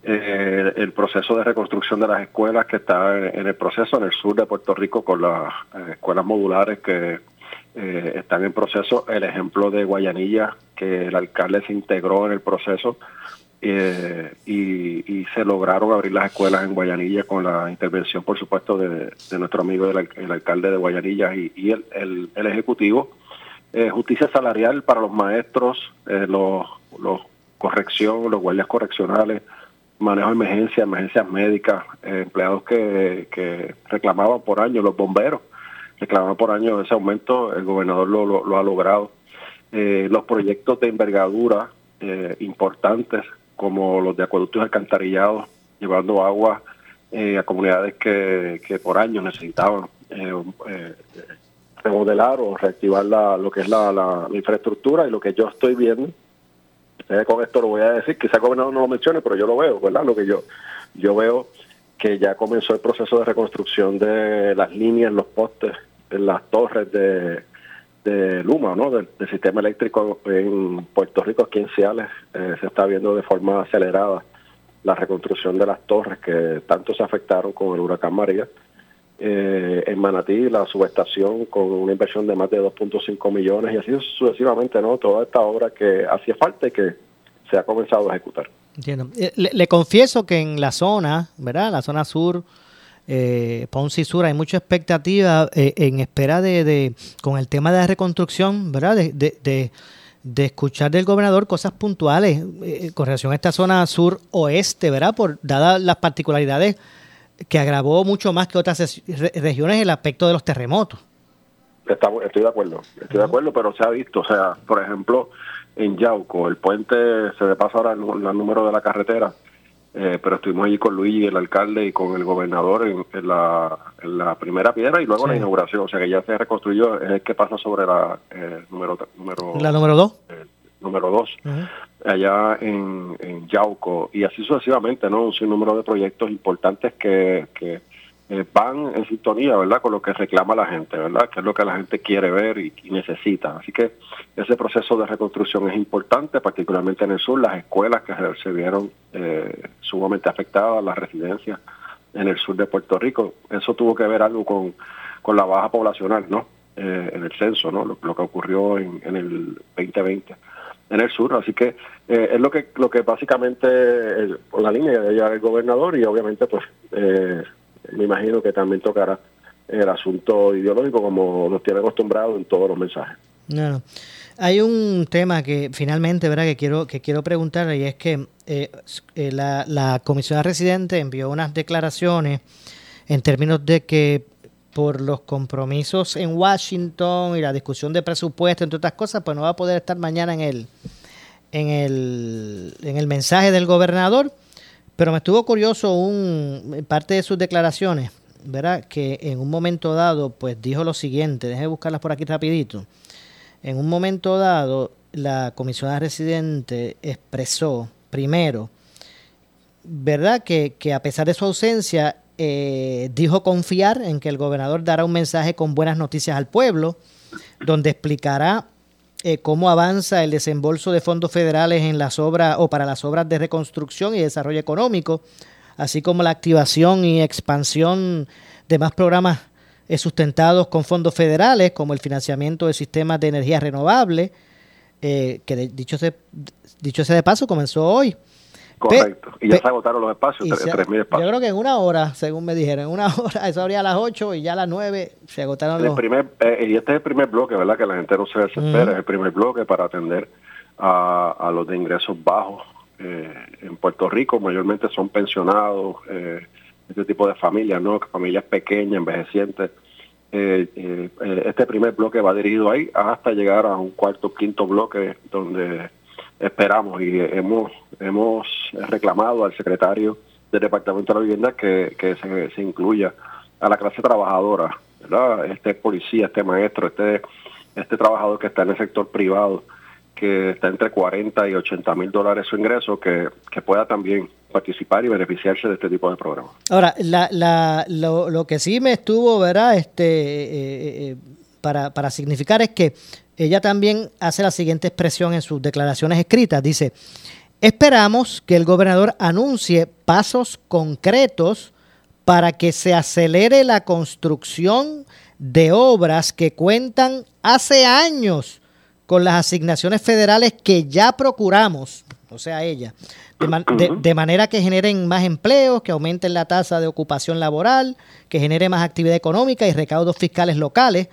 Eh, el proceso de reconstrucción de las escuelas que está en, el proceso en el sur de Puerto Rico con las eh, escuelas modulares que eh, están en proceso. El ejemplo de Guayanilla, que el alcalde se integró en el proceso eh, y, y se lograron abrir las escuelas en Guayanilla con la intervención, por supuesto, de, nuestro amigo el, el alcalde de Guayanilla y, el, ejecutivo. Justicia salarial para los maestros, los, los corrección, los guardias correccionales, manejo de emergencia, emergencias médicas, eh, empleados que, que reclamaban por año, los bomberos reclamaban por año ese aumento, el gobernador lo, ha logrado. Eh, los proyectos de envergadura eh, importantes, como los de acueductos alcantarillados, llevando agua a comunidades que, por años necesitaban remodelar o reactivar la, lo que es la infraestructura y lo que yo estoy viendo eh, con esto lo voy a decir, quizá el gobernador no lo mencione, pero yo lo veo, ¿verdad? Lo que yo, yo veo que ya comenzó el proceso de reconstrucción de las líneas, los postes, las torres de, de Luma, ¿no? Del, del sistema eléctrico en Puerto Rico, aquí en Ciales, eh, se está viendo de forma acelerada la reconstrucción de las torres que tanto se afectaron con el huracán María. Eh, en Manatí, la subestación con una inversión de más de 2.5 millones y así sucesivamente, ¿no? Toda esta obra que hacía falta y que se ha comenzado a ejecutar. Entiendo. Eh, Le, confieso que en la zona, ¿verdad? La zona sur, eh, Ponce y Sur, hay mucha expectativa eh, en espera de, con el tema de la reconstrucción, ¿verdad? De, escuchar del gobernador cosas puntuales eh, con relación a esta zona sur-oeste, ¿verdad? Por dadas las particularidades que agravó mucho más que otras es- re- regiones el aspecto de los terremotos. Estoy de acuerdo, estoy de acuerdo, pero se ha visto, o sea, por ejemplo, en Yauco, el puente se le pasa ahora el, el número de la carretera, eh, pero estuvimos allí con Luis, el alcalde, y con el gobernador en, en la, en la primera piedra y luego Sí. la inauguración, o sea que ya se reconstruyó, es el que pasa sobre la eh, número, número La número dos. Número dos allá en, en Yauco y así sucesivamente, ¿no? Un sinnúmero de proyectos importantes que, que eh, van en sintonía, ¿verdad? Con lo que reclama la gente, ¿verdad? Que es lo que la gente quiere ver y, y necesita. Así que ese proceso de reconstrucción es importante, particularmente en el sur, las escuelas que se, se vieron eh, sumamente afectadas, las residencias en el sur de Puerto Rico. Eso tuvo que ver algo con, con la baja poblacional, ¿no? Eh, en el censo, ¿no? Lo, lo que ocurrió en, en el 2020 en el sur, así que eh, es lo que lo que básicamente eh, la línea de llevar el gobernador y obviamente pues eh, me imagino que también tocará el asunto ideológico como nos tiene acostumbrados en todos los mensajes. No. Hay un tema que finalmente, ¿verdad? Que quiero que quiero preguntarle y es que eh, eh, la, la comisión residente envió unas declaraciones en términos de que por los compromisos en Washington y la discusión de presupuesto, entre otras cosas, pues no va a poder estar mañana en el en el, en el mensaje del gobernador. Pero me estuvo curioso un parte de sus declaraciones, ¿verdad? Que en un momento dado, pues dijo lo siguiente, déjeme buscarlas por aquí rapidito. En un momento dado, la comisionada residente expresó, primero, ¿verdad? Que, que a pesar de su ausencia, eh, dijo confiar en que el gobernador dará un mensaje con buenas noticias al pueblo, donde explicará eh, cómo avanza el desembolso de fondos federales en las obras o para las obras de reconstrucción y desarrollo económico, así como la activación y expansión de más programas eh, sustentados con fondos federales, como el financiamiento de sistemas de energía renovable, que de- dicho, dicho sea de paso comenzó hoy. Correcto. y ya pe- se agotaron los espacios, Y tres- se- 3.000 yo espacios. creo que en una hora, según me dijeron, en una (laughs) hora, eso abría a las 8 y ya a las 9 se agotaron El los... primer, eh, y este es el primer bloque, ¿verdad? Que la gente no se desespera, es el primer bloque para atender a, a los de ingresos bajos eh, en Puerto Rico, mayormente son pensionados, eh, este tipo de familias, ¿no? Familias pequeñas, envejecientes. Eh, eh, eh, este primer bloque va dirigido ahí hasta llegar a un cuarto, quinto bloque donde esperamos y hemos hemos reclamado al secretario del Departamento de la Vivienda que, que se, se incluya a la clase trabajadora, ¿verdad? Este policía, este maestro, este este trabajador que está en el sector privado, que está entre 40 y 80 mil dólares su ingreso, que, que pueda también participar y beneficiarse de este tipo de programas. Ahora, la, la, lo, lo que sí me estuvo, ¿verdad? Este, eh, eh, para, para significar es que ella también hace la siguiente expresión en sus declaraciones escritas. Dice, esperamos que el gobernador anuncie pasos concretos para que se acelere la construcción de obras que cuentan hace años con las asignaciones federales que ya procuramos, o sea, ella, de, man- de- de manera que generen más empleos, que aumenten la tasa de ocupación laboral, que genere más actividad económica y recaudos fiscales locales.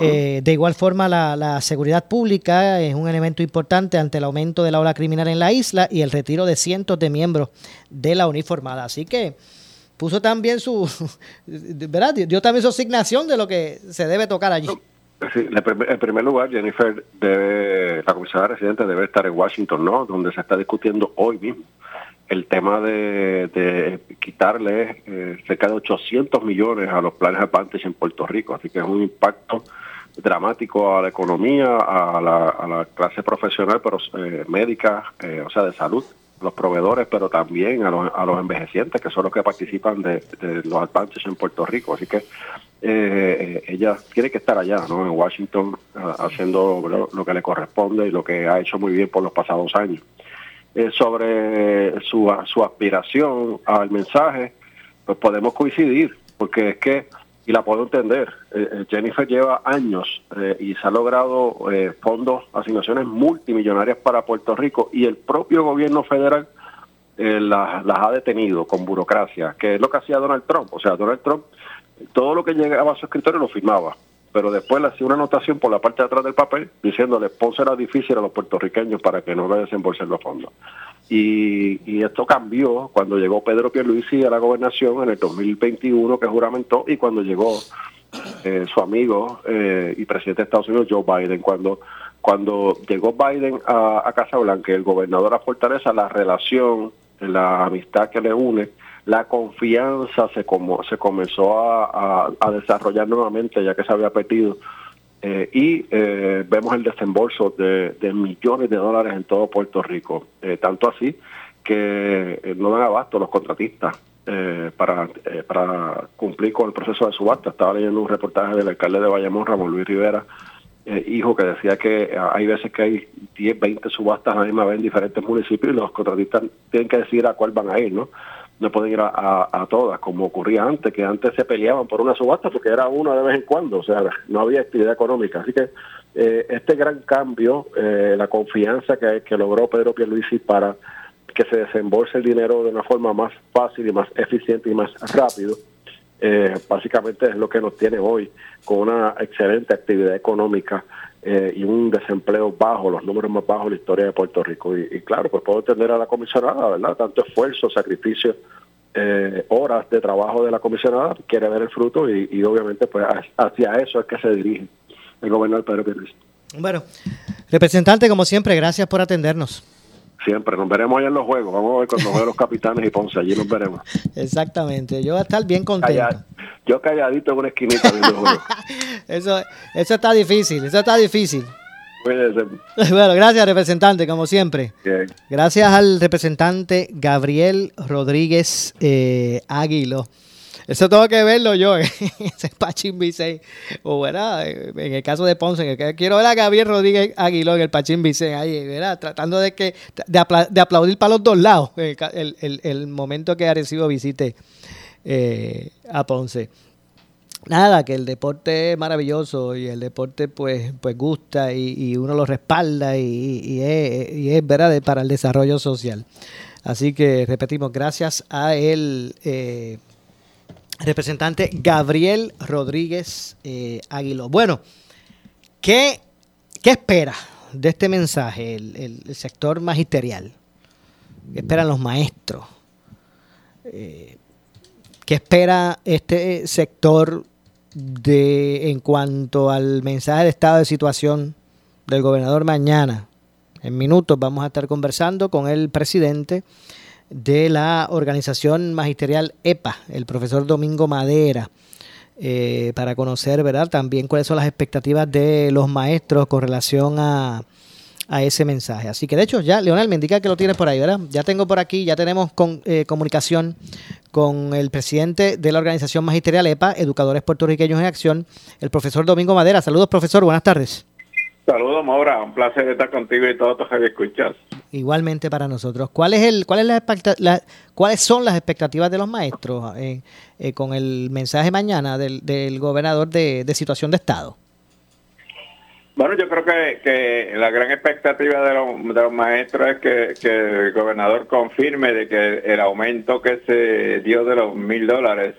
Eh, de igual forma, la, la seguridad pública es un elemento importante ante el aumento de la ola criminal en la isla y el retiro de cientos de miembros de la uniformada. Así que puso también su, (laughs) ¿verdad? Dio también su asignación de lo que se debe tocar allí. Sí, en primer- lugar, Jennifer, debe, la comisionada residente debe estar en Washington, ¿no? Donde se está discutiendo hoy mismo el tema de, de quitarle eh, cerca de 800 millones a los planes Advantage en Puerto Rico. Así que es un impacto dramático a la economía, a la, clase profesional, pero eh, médica, eh, o sea, de salud, los proveedores, pero también a los, a los envejecientes, que son los que participan de, los advances en Puerto Rico. Así que eh, ella tiene que estar allá, ¿no? En Washington, ah, haciendo lo que le corresponde y lo que ha hecho muy bien por los pasados años. Eh, sobre su, su aspiración al mensaje, pues podemos coincidir, porque es que, y la puedo entender, eh, eh, Jennifer lleva años eh, y se ha logrado fondos, asignaciones multimillonarias para Puerto Rico y el propio gobierno federal las, las ha detenido con burocracia, que es lo que hacía Donald Trump. O sea, Donald Trump, todo lo que llegaba a su escritorio lo firmaba, pero después le hacía una anotación por la parte de atrás del papel diciéndole, pónsela difícil a los puertorriqueños para que no le desembolsen los fondos. Y, y esto cambió cuando llegó Pedro Pierluisi a la gobernación en el 2021 que juramentó y cuando llegó eh, su amigo eh, y presidente de Estados Unidos, Joe Biden. Cuando, cuando llegó Biden a, a Casa Blanca, el gobernador a Fortaleza, la relación, la amistad que le une, la confianza se, como, se comenzó a, a- desarrollar nuevamente, ya que se había perdido. Eh, y eh, vemos el desembolso de, de millones de dólares en todo Puerto Rico. Eh, tanto así que eh, no dan abasto los contratistas para, para cumplir con el proceso de subasta. Estaba leyendo un reportaje del alcalde de Bayamón, Ramón Luis Rivera, hijo, que decía que hay veces que hay 10, 20 subastas a la vez en diferentes municipios y los contratistas tienen que decidir a cuál van a ir, ¿no? No pueden ir a, a- todas, como ocurría antes, que antes se peleaban por una subasta porque era una de vez en cuando, o sea, no había actividad económica. Así que eh, este gran cambio, eh, la confianza que, que logró Pedro Pierluisi para que se desembolse el dinero de una forma más fácil y más eficiente y más rápido, eh, básicamente es lo que nos tiene hoy con una excelente actividad económica eh, y un desempleo bajo, los números más bajos de la historia de Puerto Rico. Y, claro, pues puedo entender a la comisionada, ¿verdad? Tanto esfuerzo, sacrificio, eh, horas de trabajo de la comisionada, quiere ver el fruto y, y obviamente pues hacia eso es que se dirige el gobernador Pedro Pierluisi. Bueno, representante, como siempre, gracias por atendernos. Siempre, nos veremos allá en los juegos. Vamos a ver cuando jueguen los capitanes y Ponce, allí nos veremos. (laughs) Exactamente, yo voy a estar bien contento. Yo calladito en una esquinita viendo el juego. (laughs) Eso, eso está difícil, eso está difícil. (laughs) Bueno, gracias, representante, como siempre. Bien. Gracias al representante Gabriel Rodríguez eh, Águilo. Eso tengo que verlo yo, (laughs) ese Pachín Vicey. O, ¿verdad? En el caso de Ponce, que quiero ver a Gabriel Rodríguez Águilo en el Pachín Vicey, ahí, ¿verdad? Tratando de que de, apla- de aplaudir para los dos lados el, momento que Arecibo visite eh, a Ponce. Nada, que el deporte es maravilloso y el deporte pues, pues gusta y, uno lo respalda y, es, verdad para el desarrollo social. Así que repetimos, gracias a el eh, representante Gabriel Rodríguez eh, Aguiló. Bueno, ¿qué, ¿qué espera de este mensaje el, sector magisterial? ¿Qué esperan los maestros? Eh, ¿Qué espera este sector de en cuanto al mensaje de estado de situación del gobernador mañana? En minutos vamos a estar conversando con el presidente de la organización magisterial EPA, el profesor Domingo Madera, eh, para conocer, ¿verdad? También cuáles son las expectativas de los maestros con relación a, a ese mensaje. Así que de hecho ya, Leonel, me indica que lo tienes por ahí, ¿verdad? Ya tengo por aquí, ya tenemos con, eh, comunicación con el presidente de la organización magisterial EPA, Educadores Puertorriqueños en Acción, el profesor Domingo Madera. Saludos, profesor, buenas tardes. Saludos, Maura. Un placer estar contigo y todos tus que escuchas. Igualmente para nosotros. ¿Cuál es el, cuál es la ¿Cuáles son las expectativas de los maestros eh, eh, con el mensaje mañana del, del gobernador de, de situación de Estado? Bueno, yo creo que, que la gran expectativa de los, de los maestros es que, que el gobernador confirme de que el aumento que se dio de los mil dólares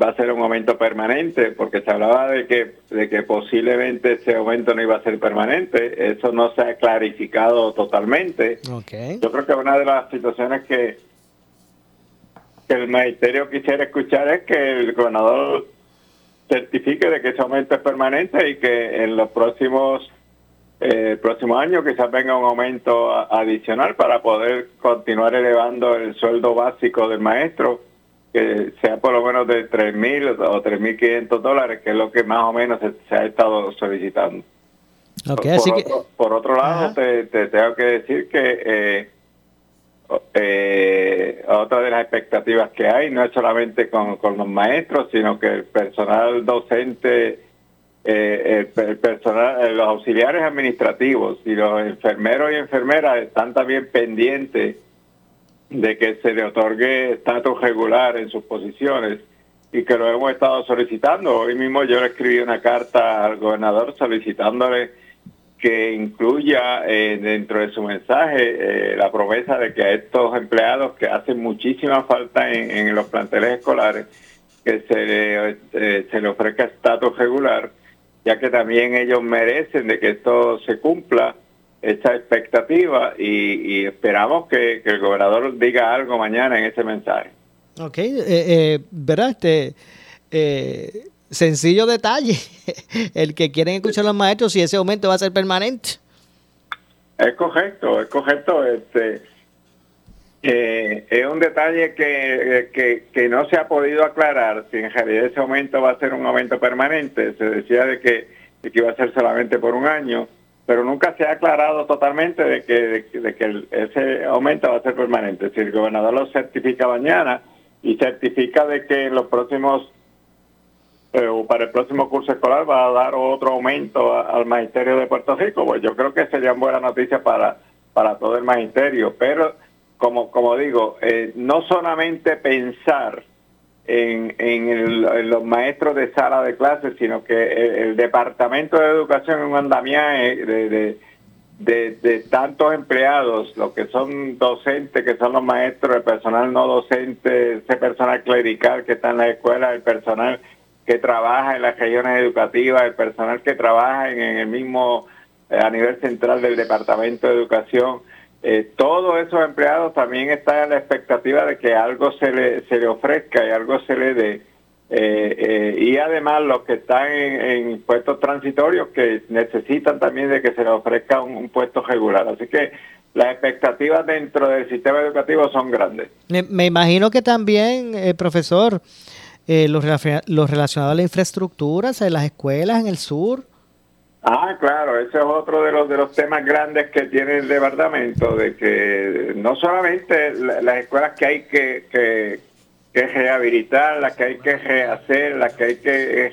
va a ser un aumento permanente, porque se hablaba de que, de que posiblemente ese aumento no iba a ser permanente. Eso no se ha clarificado totalmente. Okay. Yo creo que una de las situaciones que, que el magisterio quisiera escuchar es que el gobernador certifique de que ese aumento es permanente y que en los próximos eh, próximos años quizás venga un aumento adicional para poder continuar elevando el sueldo básico del maestro que sea por lo menos de 3.000 o 3.500 dólares, que es lo que más o menos se, se ha estado solicitando. Ok, por, así por que... otro, por otro lado, te, te tengo que decir que eh, eh, otra de las expectativas que hay no es solamente con, con los maestros, sino que el personal docente, eh, el, el personal, eh, los auxiliares administrativos y los enfermeros y enfermeras están también pendientes de que se le otorgue estatus regular en sus posiciones y que lo hemos estado solicitando. Hoy mismo yo le escribí una carta al gobernador solicitándole que incluya eh, dentro de su mensaje eh, la promesa de que a estos empleados que hacen muchísima falta en, en los planteles escolares, que se le, eh, se le ofrezca estatus regular, ya que también ellos merecen de que esto se cumpla esa expectativa y, y esperamos que, que el gobernador diga algo mañana en ese mensaje. Ok, eh, eh, ¿verdad? Este, eh, sencillo detalle. (laughs) El que quieren escuchar los maestros si ese aumento va a ser permanente. Es correcto, es correcto. Este, eh, es un detalle que, que, que no se ha podido aclarar si en realidad ese aumento va a ser un aumento permanente. Se decía de que, de que iba a ser solamente por un año, pero nunca se ha aclarado totalmente de que, de, que- ese aumento va a ser permanente. Si el gobernador lo certifica mañana y certifica de que en los próximos eh, o para el próximo curso escolar va a dar otro aumento al magisterio de Puerto Rico, pues yo creo que sería buena noticia para, para todo el magisterio. Pero, como, como digo, eh, no solamente pensar en, en, el- los maestros de sala de clases, sino que el, Departamento de Educación en un andamiaje de, de, de, de tantos empleados, los que son docentes, que son los maestros, el personal no docente, ese personal clerical que está en la escuela, el personal que trabaja en las regiones educativas, el personal que trabaja en, en el mismo eh, a nivel central del Departamento de Educación. Eh, todos esos empleados también están en la expectativa de que algo se le, se le ofrezca y algo se le dé. Eh, eh, y además los que están en, puestos transitorios que necesitan también de que se les ofrezca un, puesto regular. Así que las expectativas dentro del sistema educativo son grandes. Me, imagino que también, eh, profesor, eh, los, relaciona- los relacionados a la infraestructura, o sea, las escuelas en el sur. Ah, claro, ese es otro de los de los temas grandes que tiene el departamento, de que no solamente la- las escuelas que hay que, que, que rehabilitar, las que hay que rehacer, las que hay que eh,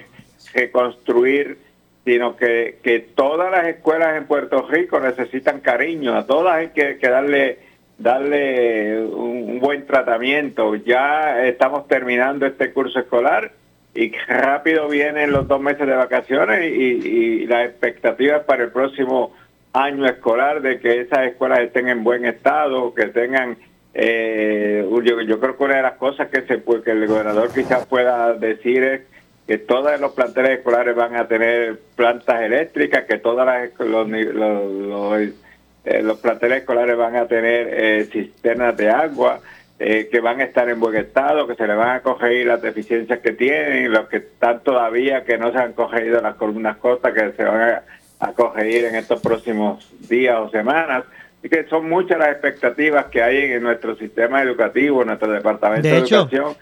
reconstruir, sino que, que todas las escuelas en Puerto Rico necesitan cariño, a todas hay que, darle darle un buen tratamiento. Ya estamos terminando este curso escolar y rápido vienen los dos meses de vacaciones y, y la expectativa es para el próximo año escolar de que esas escuelas estén en buen estado, que tengan, eh, yo, yo creo que una de las cosas que, se, que el gobernador quizás pueda decir es que todos los planteles escolares van a tener plantas eléctricas, que todas las, los, eh, los planteles escolares van a tener eh, cisternas de agua, eh, que van a estar en buen estado, que se le van a corregir las deficiencias que tienen, los que están todavía que no se han corregido las columnas cortas, que se van a, a corregir en estos próximos días o semanas. Así que son muchas las expectativas que hay en nuestro sistema educativo, en nuestro departamento de, De hecho. educación,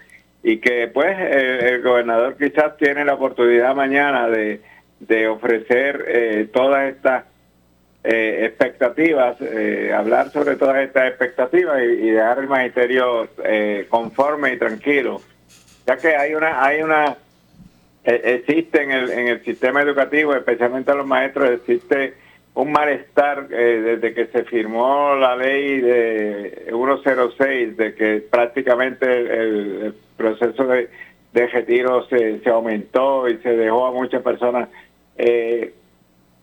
y que pues el, el gobernador quizás tiene la oportunidad mañana de, de ofrecer eh, todas estas eh, expectativas, eh, hablar sobre todas estas expectativas y, y dejar el magisterio eh, conforme y tranquilo, ya que hay una, hay una, eh, existe en el, en el sistema educativo, especialmente a los maestros, existe un malestar eh, desde que se firmó la ley de 106, de que prácticamente el, el proceso de, de retiro se, se aumentó y se dejó a muchas personas eh,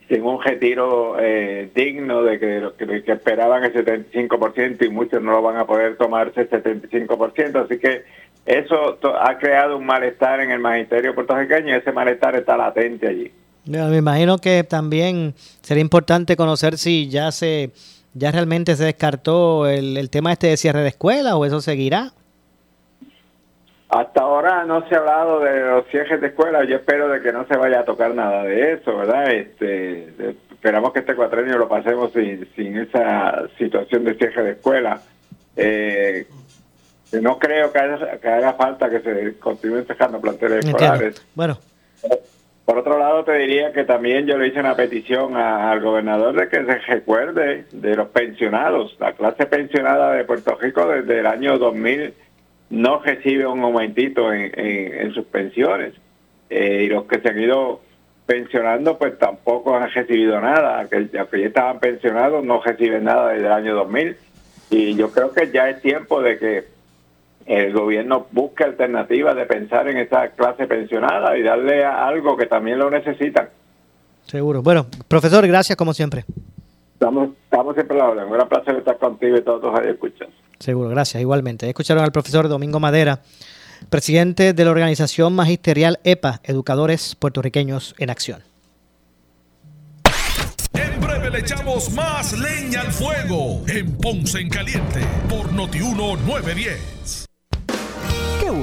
sin un retiro eh, digno de que, lo que, esperaban el 75% y muchos no lo van a poder tomarse el 75%. Así que eso ha creado un malestar en el magisterio puertorriqueño y ese malestar está latente allí. Me imagino que también sería importante conocer si ya se ya realmente se descartó el, el tema este de cierre de escuela o eso seguirá. Hasta ahora no se ha hablado de los cierres de escuelas, yo espero de que no se vaya a tocar nada de eso, ¿verdad? Este, esperamos que este cuatrenio lo pasemos sin, sin esa situación de cierre de escuela. Eh, no creo que haga, que haga falta que se continúen sacando planteles escolares. Bueno. Por otro lado, te diría que también yo le hice una petición a- al gobernador de que se recuerde de los pensionados. La clase pensionada de Puerto Rico desde el año 2000 no recibe un aumentito en, en- en sus pensiones. Eh, y los que se han ido pensionando, pues tampoco han recibido nada. Aquel- Los que ya estaban pensionados no reciben nada desde el año 2000. Y yo creo que ya es tiempo de que el gobierno busque alternativas de pensar en esa clase pensionada y darle a algo que también lo necesitan. Seguro. Bueno, profesor, gracias como siempre. Estamos, estamos siempre a la orden. Un gran placer estar contigo y todos los escuchas. Seguro, gracias. Igualmente. Escucharon al profesor Domingo Madera, presidente de la organización magisterial EPA, Educadores Puertorriqueños en Acción. En breve le echamos más leña al fuego en Ponce en Caliente por Notiuno 910.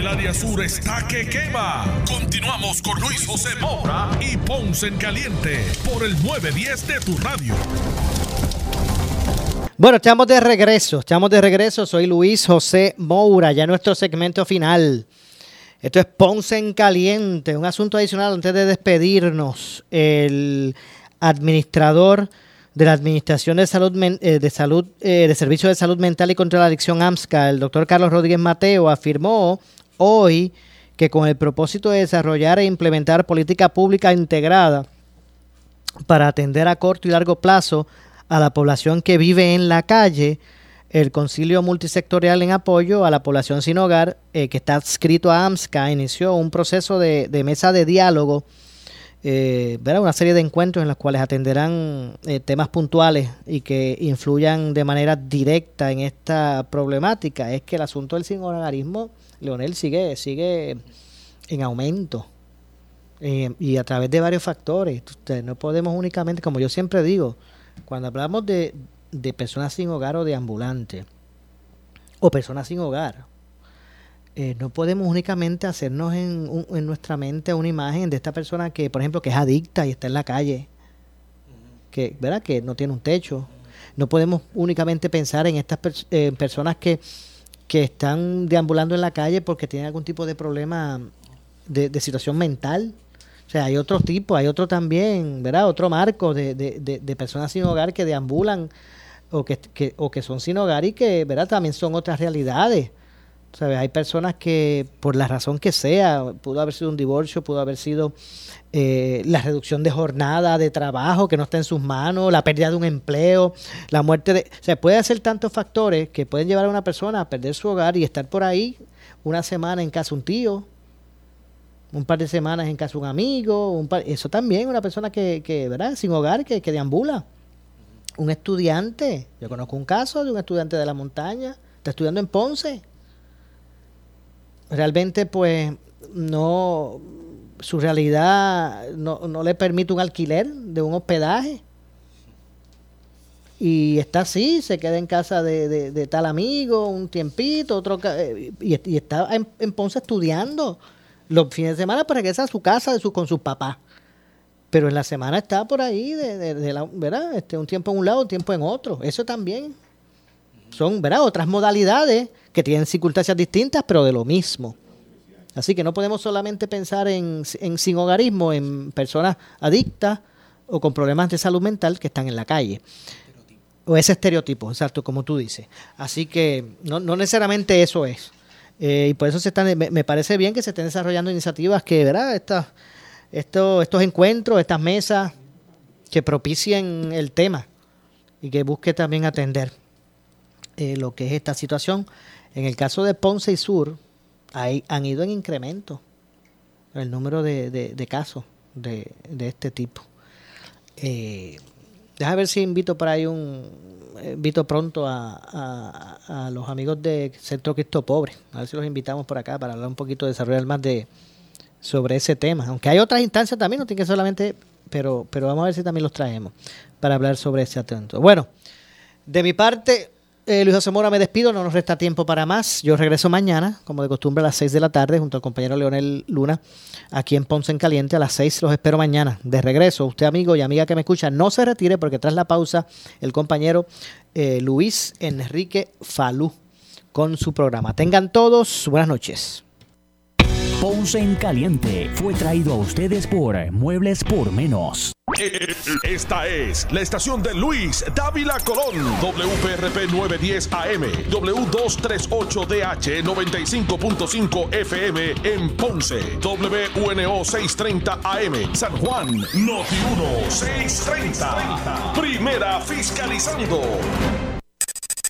El área sur está que quema. Continuamos con Luis José Moura y Ponce en Caliente por el 910 de tu radio. Bueno, estamos de regreso, estamos de regreso. Soy Luis José Moura, ya nuestro segmento final. Esto es Ponce en Caliente, un asunto adicional antes de despedirnos. El administrador de la Administración de Salud, eh, de, Salud eh, de Servicios de Salud Mental y contra la Adicción AMSCA, el doctor Carlos Rodríguez Mateo, afirmó hoy que con el propósito de desarrollar e implementar política pública integrada para atender a corto y largo plazo a la población que vive en la calle, el Concilio Multisectorial en apoyo a la población sin hogar, eh, que está adscrito a AMSCA, inició un proceso de, de mesa de diálogo, eh, una serie de encuentros en los cuales atenderán eh, temas puntuales y que influyan de manera directa en esta problemática. Es que el asunto del sin hogarismo, Leonel, sigue, sigue en aumento. Eh, y a través de varios factores. Usted, no podemos únicamente, como yo siempre digo, cuando hablamos de, de personas sin hogar o de ambulantes, o personas sin hogar, eh, no podemos únicamente hacernos en, un- en nuestra mente una imagen de esta persona que, por ejemplo, que es adicta y está en la calle, que, ¿verdad? que no tiene un techo. No podemos únicamente pensar en estas eh, personas que, que están deambulando en la calle porque tienen algún tipo de problema de, de situación mental. O sea, hay otros tipos, hay otro también, ¿verdad? Otro marco de, de, de, de personas sin hogar que deambulan o que, que- o que son sin hogar y que, ¿verdad? También son otras realidades. ¿Sabes? Hay personas que, por la razón que sea, pudo haber sido un divorcio, pudo haber sido eh, la reducción de jornada de trabajo que no está en sus manos, la pérdida de un empleo, la muerte de... O sea, puede hacer tantos factores que pueden llevar a una persona a perder su hogar y estar por ahí una semana en casa de un tío, un par de semanas en casa un amigo, un par- eso también, una persona que. Sin hogar, que, que deambula. Un estudiante, yo conozco un caso de un estudiante de la montaña, está estudiando en Ponce. Realmente, pues, no, su realidad no, no le permite un alquiler de un hospedaje. Y está así, se queda en casa de, de- tal amigo un tiempito, otro eh, y, está en, en Ponce estudiando. Los fines de semana pues regresa a su casa de su, con sus papás. Pero en la semana está por ahí, de- de la- ¿verdad? Este, un tiempo en un lado, un tiempo en otro. Eso también son ¿verdad? otras modalidades que tienen circunstancias distintas, pero de lo mismo. Así que no podemos solamente pensar en, en sin hogarismo, en personas adictas o con problemas de salud mental que están en la calle. O ese estereotipo, exacto, como tú dices. Así que no, no necesariamente eso es. Eh, y por eso se están, me, parece bien que se estén desarrollando iniciativas que, ¿verdad? Estas, estos, estos encuentros, estas mesas que propicien el tema y que busque también atender eh, lo que es esta situación. En el caso de Ponce y Sur, hay, han ido en incremento el número de, casos de, este tipo. Eh, Deja ver si invito por ahí un. Invito pronto a los amigos de Centro Cristo Pobre. A ver si los invitamos por acá para hablar un poquito, desarrollar más de sobre ese tema. Aunque hay otras instancias también, no tiene que solamente. Pero, pero vamos a ver si también los traemos para hablar sobre ese atento. Bueno, de mi parte, eh, Luis José me despido, no nos resta tiempo para más. Yo regreso mañana, como de costumbre, a las 6 de la tarde, junto al compañero Leonel Luna, aquí en Ponce en Caliente. A las 6 los espero mañana. De regreso, usted, amigo y amiga que me escucha, no se retire porque tras la pausa, el compañero eh, Luis Enrique Falú con su programa. Tengan todos buenas noches. Ponce en Caliente fue traído a ustedes por Muebles por Menos. Esta es la estación de Luis Dávila Colón, WPRP 910 AM, W238DH 95.5 FM en Ponce, WNO 630 AM, San Juan, Noti 1 630. Primera fiscalizando.